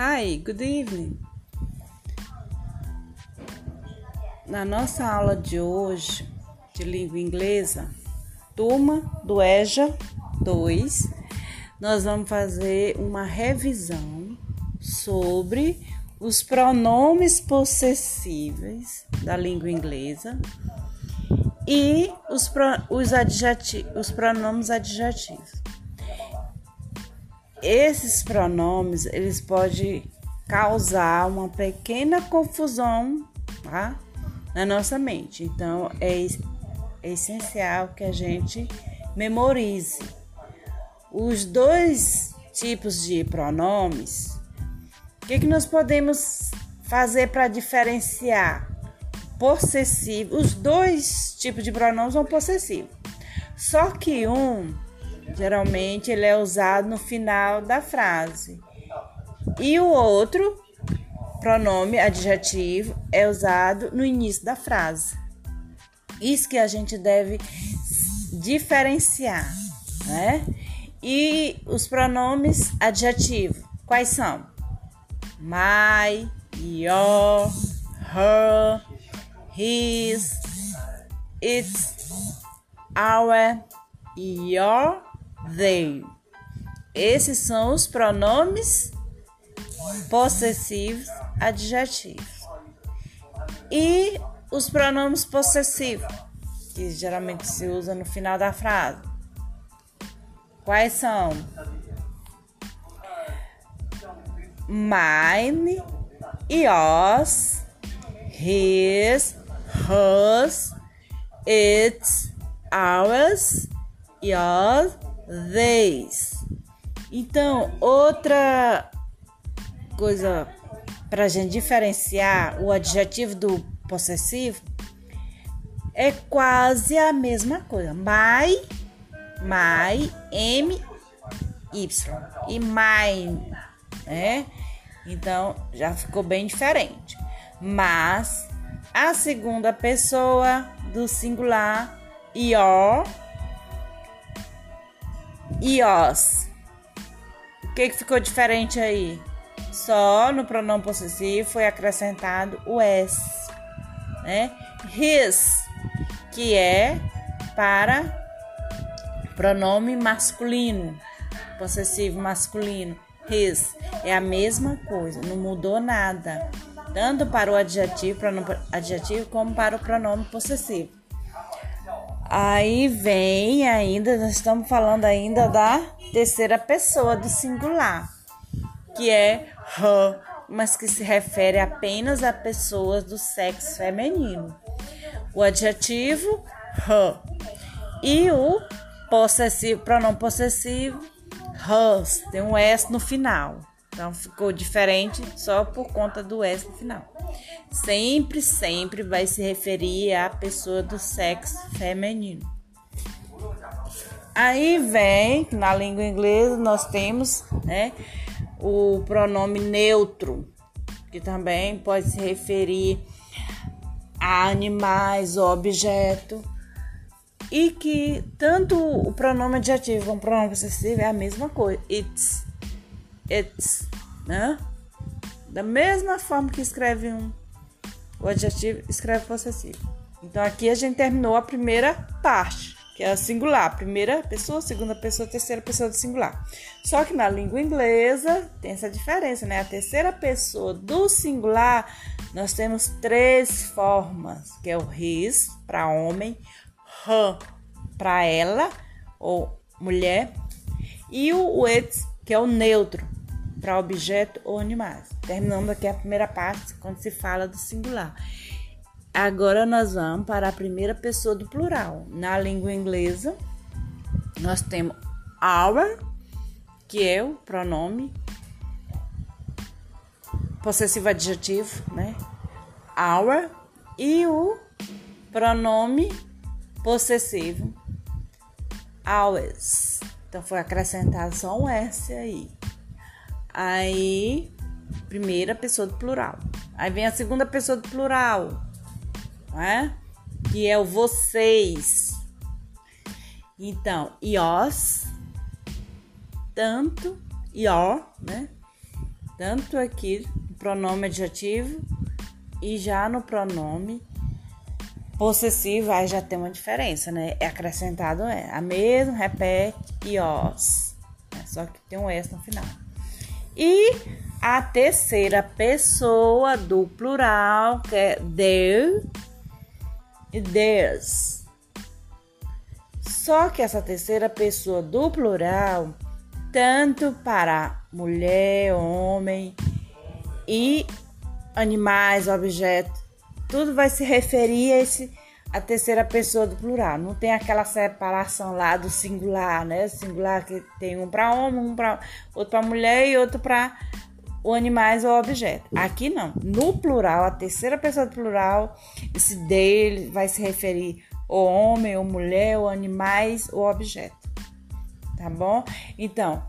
Hi, good evening. Na nossa aula de hoje de língua inglesa, turma do EJA 2, nós vamos fazer uma revisão sobre os pronomes possessíveis da língua inglesa e os, os, os pronomes adjetivos. Esses pronomes, eles podem causar uma pequena confusão, tá? Na nossa mente. Então, é, é essencial que a gente memorize. Os dois tipos de pronomes, o que, que nós podemos fazer para diferenciar? Possessivo, os dois tipos de pronomes são possessivos. Só que um Geralmente ele é usado no final da frase. E o outro pronome adjetivo é usado no início da frase. Isso que a gente deve diferenciar, né? E os pronomes adjetivos, quais são? My, your, her, his, its, our, your they. Esses são os pronomes possessivos adjetivos. E os pronomes possessivos, que geralmente se usa no final da frase. Quais são? Mine, yours, his, hers, its, ours, yours, vez. Então, outra coisa para a gente diferenciar o adjetivo do possessivo é quase a mesma coisa. My, my, M, Y. E mine, né? Então, já ficou bem diferente. Mas, a segunda pessoa do singular, your, os. O que, que ficou diferente aí? Só no pronome possessivo foi acrescentado o s, né? His, que é para pronome masculino, possessivo masculino. His é a mesma coisa, não mudou nada, tanto para o adjetivo, pronome adjetivo como para o pronome possessivo. Aí vem ainda, nós estamos falando ainda da terceira pessoa do singular, que é her, mas que se refere apenas a pessoas do sexo feminino. O adjetivo her e o possessivo, pronome possessivo hers, tem um s no final. Então ficou diferente só por conta do S no final. Sempre, sempre vai se referir à pessoa do sexo feminino. Aí vem, na língua inglesa, nós temos né, o pronome neutro, que também pode se referir a animais objeto. E que tanto o pronome adjetivo como o pronome possessivo é a mesma coisa. It's it's, né? Da mesma forma que escreve um o adjetivo, escreve possessivo. Então aqui a gente terminou a primeira parte, que é a singular, primeira pessoa, segunda pessoa, terceira pessoa do singular. Só que na língua inglesa tem essa diferença, né? A terceira pessoa do singular, nós temos três formas, que é o his para homem, her para ela ou mulher e o it, que é o neutro para objeto ou animais. Terminando aqui a primeira parte, quando se fala do singular. Agora nós vamos para a primeira pessoa do plural. Na língua inglesa, nós temos our, que é o pronome possessivo adjetivo, né? Our e o pronome possessivo ours. Então foi acrescentado só um S aí. Aí, primeira pessoa do plural. Aí vem a segunda pessoa do plural, né? Que é o vocês. Então, ios, tanto, your, né? Tanto aqui no pronome adjetivo e já no pronome possessivo, aí já tem uma diferença, né? É acrescentado é. A mesma, repete e os. É só que tem um S no final. E a terceira pessoa do plural, que é their e theirs. Só que essa terceira pessoa do plural, tanto para mulher, homem e animais, objetos, tudo vai se referir a esse a terceira pessoa do plural. Não tem aquela separação lá do singular, né? Singular que tem um para homem, um para outro para mulher e outro para o animais ou objeto. Aqui não. No plural, a terceira pessoa do plural, esse dele vai se referir ao homem, ou mulher, ou animais ou objeto. Tá bom? Então,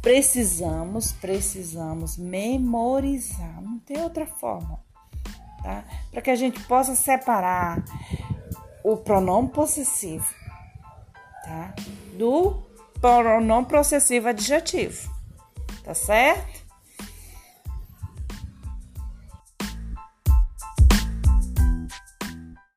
precisamos, precisamos memorizar. Não tem outra forma, tá? Para que a gente possa separar o pronome possessivo, tá? Do pronome possessivo adjetivo. Tá certo?